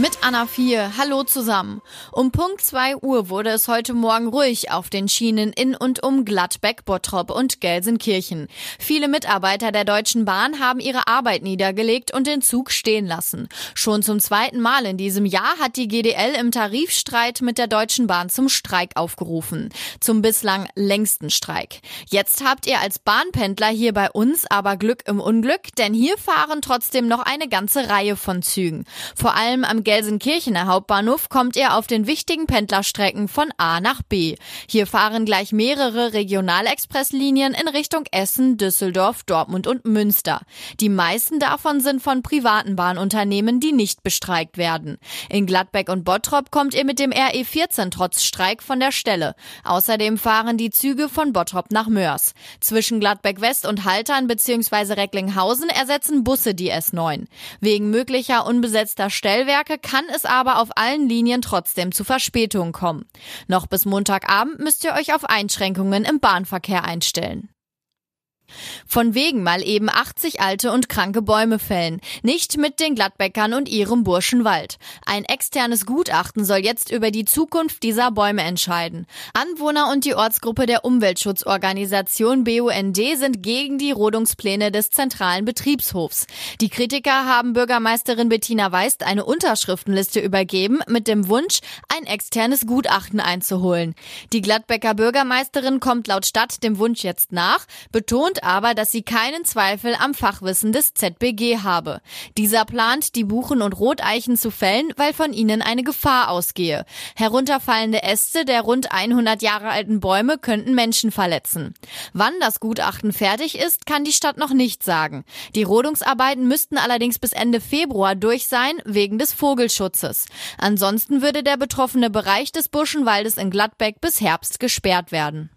Mit Anna 4. Hallo zusammen. Um Punkt 2 Uhr wurde es heute Morgen ruhig auf den Schienen in und um Gladbeck, Bottrop und Gelsenkirchen. Viele Mitarbeiter der Deutschen Bahn haben ihre Arbeit niedergelegt und den Zug stehen lassen. Schon zum zweiten Mal in diesem Jahr hat die GDL im Tarifstreit mit der Deutschen Bahn zum Streik aufgerufen. Zum bislang längsten Streik. Jetzt habt ihr als Bahnpendler hier bei uns aber Glück im Unglück, denn hier fahren trotzdem noch eine ganze Reihe von Zügen. Vor allem am Gelsenkirchener Hauptbahnhof kommt ihr auf den wichtigen Pendlerstrecken von A nach B. Hier fahren gleich mehrere Regionalexpresslinien in Richtung Essen, Düsseldorf, Dortmund und Münster. Die meisten davon sind von privaten Bahnunternehmen, die nicht bestreikt werden. In Gladbeck und Bottrop kommt ihr mit dem RE14 trotz Streik von der Stelle. Außerdem fahren die Züge von Bottrop nach Mörs. Zwischen Gladbeck West und Haltern bzw. Recklinghausen ersetzen Busse die S9. Wegen möglicher unbesetzter Stellwerke kann es aber auf allen Linien trotzdem zu Verspätungen kommen. Noch bis Montagabend müsst ihr euch auf Einschränkungen im Bahnverkehr einstellen. Von wegen mal eben 80 alte und kranke Bäume fällen. Nicht mit den Gladbäckern und ihrem Burschenwald. Ein externes Gutachten soll jetzt über die Zukunft dieser Bäume entscheiden. Anwohner und die Ortsgruppe der Umweltschutzorganisation BUND sind gegen die Rodungspläne des zentralen Betriebshofs. Die Kritiker haben Bürgermeisterin Bettina Weist eine Unterschriftenliste übergeben mit dem Wunsch, ein externes Gutachten einzuholen. Die Gladbecker Bürgermeisterin kommt laut Stadt dem Wunsch jetzt nach, betont aber, dass sie keinen Zweifel am Fachwissen des ZBG habe. Dieser plant, die Buchen und Roteichen zu fällen, weil von ihnen eine Gefahr ausgehe. Herunterfallende Äste der rund 100 Jahre alten Bäume könnten Menschen verletzen. Wann das Gutachten fertig ist, kann die Stadt noch nicht sagen. Die Rodungsarbeiten müssten allerdings bis Ende Februar durch sein, wegen des Vogelschutzes. Ansonsten würde der betroffene Bereich des Buschenwaldes in Gladbeck bis Herbst gesperrt werden.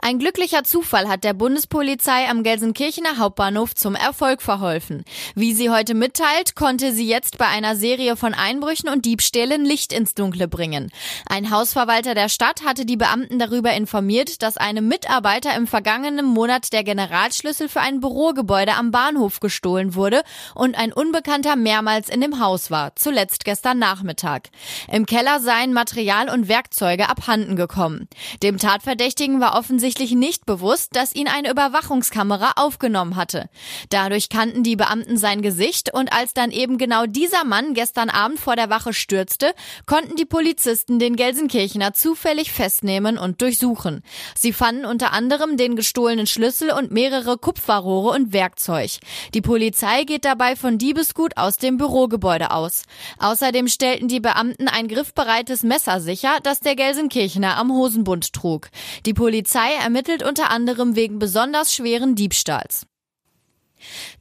Ein glücklicher Zufall hat der Bundespolizei am Gelsenkirchener Hauptbahnhof zum Erfolg verholfen. Wie sie heute mitteilt, konnte sie jetzt bei einer Serie von Einbrüchen und Diebstählen Licht ins Dunkle bringen. Ein Hausverwalter der Stadt hatte die Beamten darüber informiert, dass einem Mitarbeiter im vergangenen Monat der Generalschlüssel für ein Bürogebäude am Bahnhof gestohlen wurde und ein Unbekannter mehrmals in dem Haus war, zuletzt gestern Nachmittag. Im Keller seien Material und Werkzeuge abhanden gekommen. Dem Tatverdächtigen war offensichtlich nicht bewusst, dass ihn eine Überwachungskamera aufgenommen hatte. Dadurch kannten die Beamten sein Gesicht und als dann eben genau dieser Mann gestern Abend vor der Wache stürzte, konnten die Polizisten den Gelsenkirchener zufällig festnehmen und durchsuchen. Sie fanden unter anderem den gestohlenen Schlüssel und mehrere Kupferrohre und Werkzeug. Die Polizei geht dabei von Diebesgut aus dem Bürogebäude aus. Außerdem stellten die Beamten ein griffbereites Messer sicher, das der Gelsenkirchener am Hosenbund trug. Die Polizei Polizei ermittelt unter anderem wegen besonders schweren Diebstahls.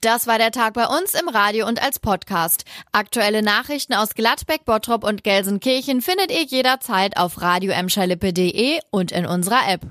Das war der Tag bei uns im Radio und als Podcast. Aktuelle Nachrichten aus Gladbeck, Bottrop und Gelsenkirchen findet ihr jederzeit auf radio und in unserer App.